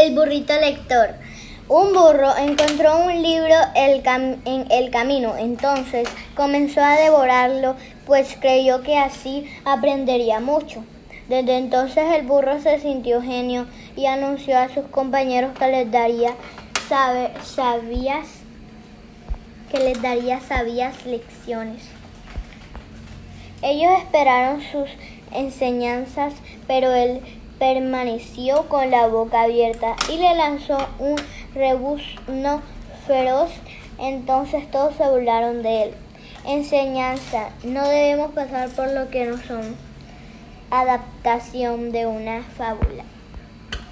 El burrito lector. Un burro encontró un libro en el camino, entonces comenzó a devorarlo, pues creyó que así aprendería mucho. Desde entonces el burro se sintió genio y anunció a sus compañeros que les daría sabías que les daría sabias lecciones. Ellos esperaron sus enseñanzas, pero él permaneció con la boca abierta y le lanzó un rebuzno feroz. Entonces todos se burlaron de él. Enseñanza. No debemos pasar por lo que no son. Adaptación de una fábula.